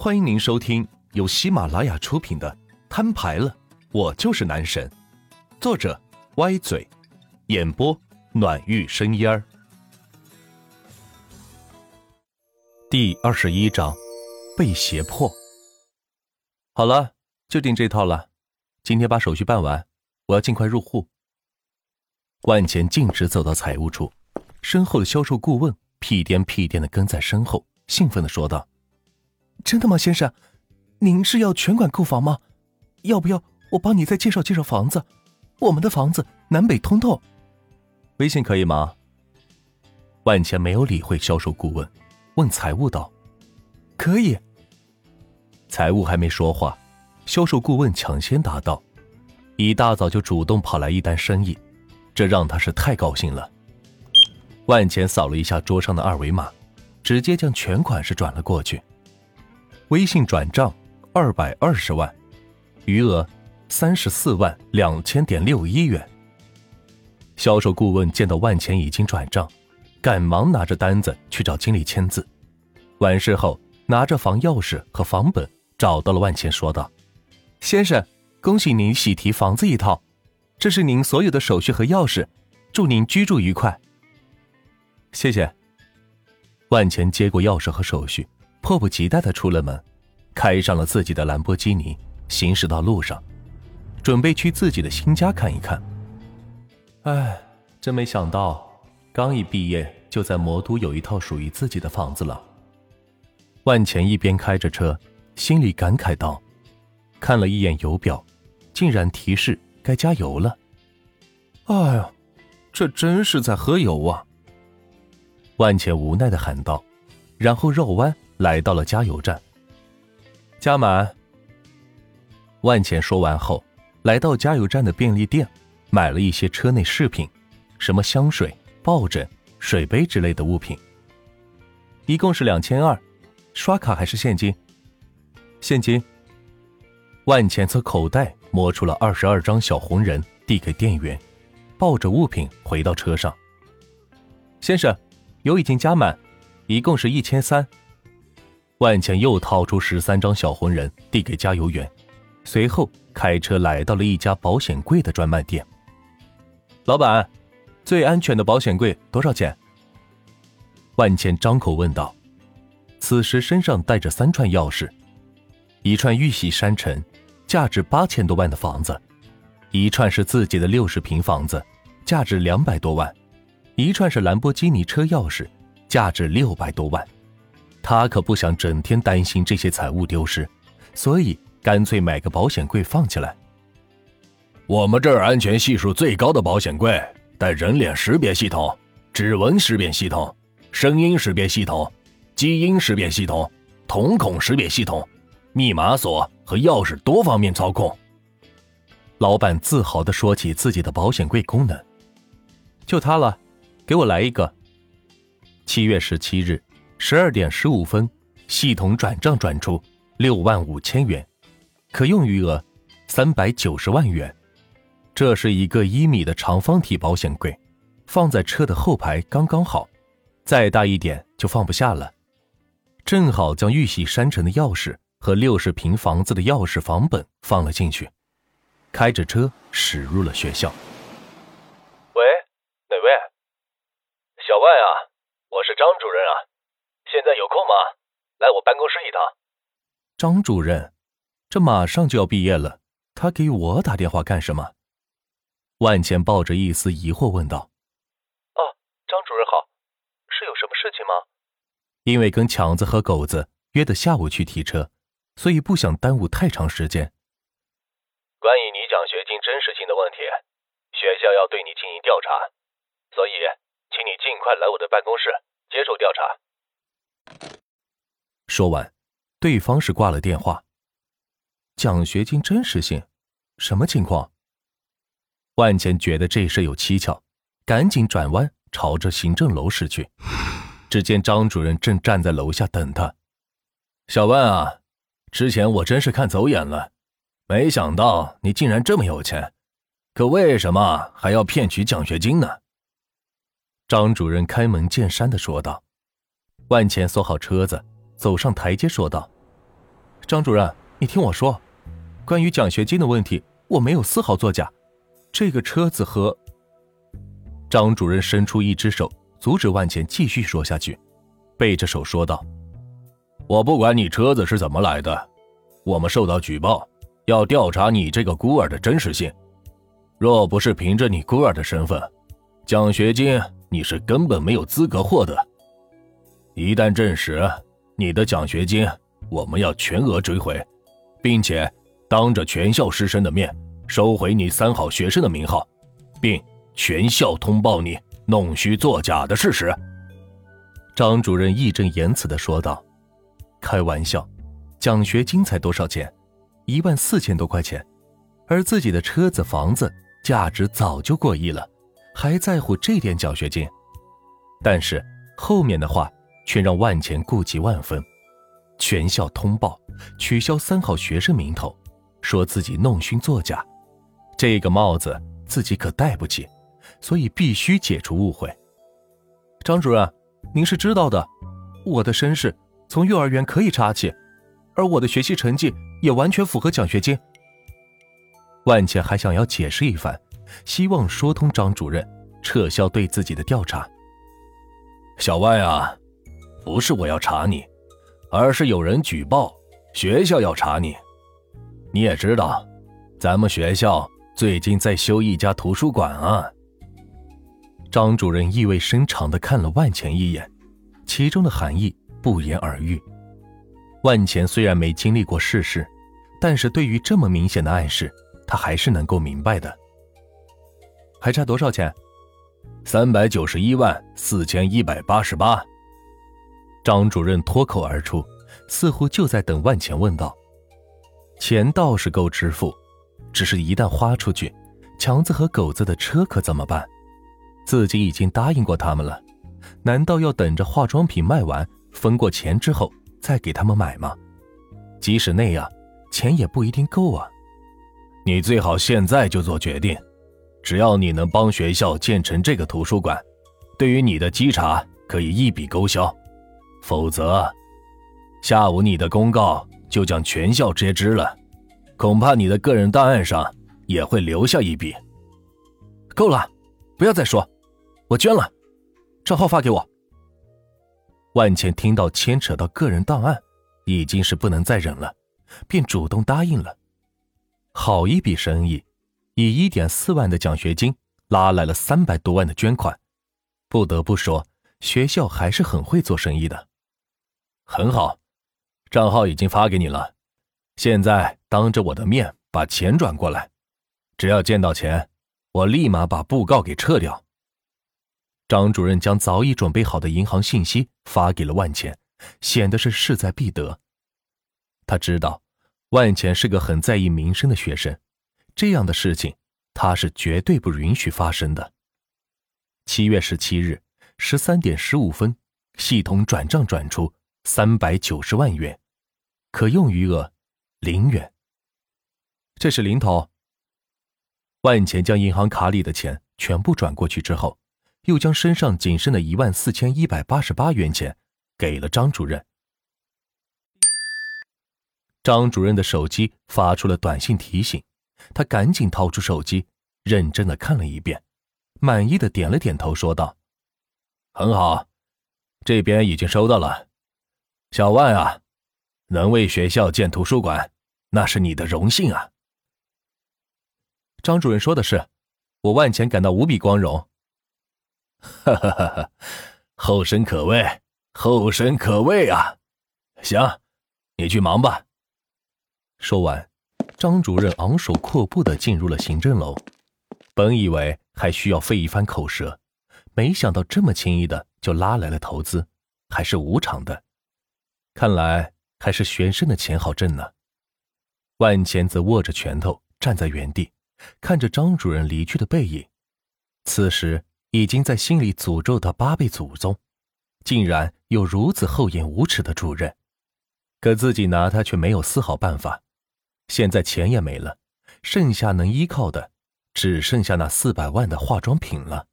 欢迎您收听由喜马拉雅出品的《摊牌了，我就是男神》，作者歪嘴，演播暖玉生烟儿。第二十一章，被胁迫。好了，就订这套了。今天把手续办完，我要尽快入户。万钱径直走到财务处，身后的销售顾问屁颠屁颠的跟在身后，兴奋的说道。真的吗，先生？您是要全馆购房吗？要不要我帮你再介绍介绍房子？我们的房子南北通透。微信可以吗？万钱没有理会销售顾问，问财务道：“可以。”财务还没说话，销售顾问抢先答道：“一大早就主动跑来一单生意，这让他是太高兴了。”万钱扫了一下桌上的二维码，直接将全款是转了过去。微信转账二百二十万，余额三十四万两千点六一元。销售顾问见到万钱已经转账，赶忙拿着单子去找经理签字。完事后，拿着房钥匙和房本找到了万钱，说道：“先生，恭喜您喜提房子一套，这是您所有的手续和钥匙，祝您居住愉快。”谢谢。万钱接过钥匙和手续。迫不及待的出了门，开上了自己的兰博基尼，行驶到路上，准备去自己的新家看一看。哎，真没想到，刚一毕业就在魔都有一套属于自己的房子了。万钱一边开着车，心里感慨道：“看了一眼油表，竟然提示该加油了。”哎呀，这真是在喝油啊！万钱无奈的喊道，然后绕弯。来到了加油站，加满。万钱说完后，来到加油站的便利店，买了一些车内饰品，什么香水、抱枕、水杯之类的物品，一共是两千二，刷卡还是现金？现金。万钱从口袋摸出了二十二张小红人，递给店员，抱着物品回到车上。先生，油已经加满，一共是一千三。万钱又掏出十三张小红人递给加油员，随后开车来到了一家保险柜的专卖店。老板，最安全的保险柜多少钱？万茜张口问道。此时身上带着三串钥匙，一串玉玺山城，价值八千多万的房子；一串是自己的六十平房子，价值两百多万；一串是兰博基尼车钥匙，价值六百多万。他可不想整天担心这些财物丢失，所以干脆买个保险柜放起来。我们这儿安全系数最高的保险柜，带人脸识别系统、指纹识别系统、声音识别系统、基因识别系统、瞳孔识别系统、密码锁和钥匙多方面操控。老板自豪地说起自己的保险柜功能，就它了，给我来一个。七月十七日。十二点十五分，系统转账转出六万五千元，可用余额三百九十万元。这是一个一米的长方体保险柜，放在车的后排刚刚好，再大一点就放不下了。正好将玉玺山城的钥匙和六十平房子的钥匙房本放了进去，开着车驶入了学校。喂，哪位？小万啊，我是张主任啊。现在有空吗？来我办公室一趟。张主任，这马上就要毕业了，他给我打电话干什么？万茜抱着一丝疑惑问道。哦，张主任好，是有什么事情吗？因为跟强子和狗子约的下午去提车，所以不想耽误太长时间。关于你奖学金真实性的问题，学校要对你进行调查，所以请你尽快来我的办公室接受调查。说完，对方是挂了电话。奖学金真实性，什么情况？万钱觉得这事有蹊跷，赶紧转弯朝着行政楼驶去。只见张主任正站在楼下等他。小万啊，之前我真是看走眼了，没想到你竟然这么有钱，可为什么还要骗取奖学金呢？张主任开门见山的说道。万钱锁好车子。走上台阶，说道：“张主任，你听我说，关于奖学金的问题，我没有丝毫作假。这个车子和……张主任伸出一只手阻止万钱继续说下去，背着手说道：“我不管你车子是怎么来的，我们受到举报，要调查你这个孤儿的真实性。若不是凭着你孤儿的身份，奖学金你是根本没有资格获得。一旦证实你的奖学金，我们要全额追回，并且当着全校师生的面收回你三好学生的名号，并全校通报你弄虚作假的事实。”张主任义正言辞的说道：“开玩笑，奖学金才多少钱？一万四千多块钱，而自己的车子、房子价值早就过亿了，还在乎这点奖学金？但是后面的话却让万钱顾及万分。全校通报，取消三好学生名头，说自己弄虚作假，这个帽子自己可戴不起，所以必须解除误会。张主任。”您是知道的，我的身世从幼儿园可以查起，而我的学习成绩也完全符合奖学金。万茜还想要解释一番，希望说通张主任，撤销对自己的调查。小万啊，不是我要查你，而是有人举报，学校要查你。你也知道，咱们学校最近在修一家图书馆啊。张主任意味深长的看了万钱一眼，其中的含义不言而喻。万钱虽然没经历过世事，但是对于这么明显的暗示，他还是能够明白的。还差多少钱？三百九十一万四千一百八十八。张主任脱口而出，似乎就在等万钱问道：“钱倒是够支付，只是一旦花出去，强子和狗子的车可怎么办？”自己已经答应过他们了，难道要等着化妆品卖完分过钱之后再给他们买吗？即使那样，钱也不一定够啊。你最好现在就做决定，只要你能帮学校建成这个图书馆，对于你的稽查可以一笔勾销；否则，下午你的公告就将全校皆知了，恐怕你的个人档案上也会留下一笔。够了，不要再说。我捐了，账号发给我。万茜听到牵扯到个人档案，已经是不能再忍了，便主动答应了。好一笔生意，以一点四万的奖学金拉来了三百多万的捐款。不得不说，学校还是很会做生意的。很好，账号已经发给你了，现在当着我的面把钱转过来。只要见到钱，我立马把布告给撤掉。张主任将早已准备好的银行信息发给了万钱，显得是势在必得。他知道万钱是个很在意名声的学生，这样的事情他是绝对不允许发生的。七月十七日十三点十五分，系统转账转出三百九十万元，可用余额零元。这是零头。万钱将银行卡里的钱全部转过去之后。又将身上仅剩的一万四千一百八十八元钱给了张主任。张主任的手机发出了短信提醒，他赶紧掏出手机，认真的看了一遍，满意的点了点头，说道：“很好，这边已经收到了。小万啊，能为学校建图书馆，那是你的荣幸啊。”张主任说的是，我万钱感到无比光荣。哈哈哈！哈后生可畏，后生可畏啊！行，你去忙吧。说完，张主任昂首阔步的进入了行政楼。本以为还需要费一番口舌，没想到这么轻易的就拉来了投资，还是无偿的。看来还是玄生的钱好挣呢。万钱则握着拳头站在原地，看着张主任离去的背影。此时。已经在心里诅咒他八辈祖宗，竟然有如此厚颜无耻的主任，可自己拿他却没有丝毫办法。现在钱也没了，剩下能依靠的，只剩下那四百万的化妆品了。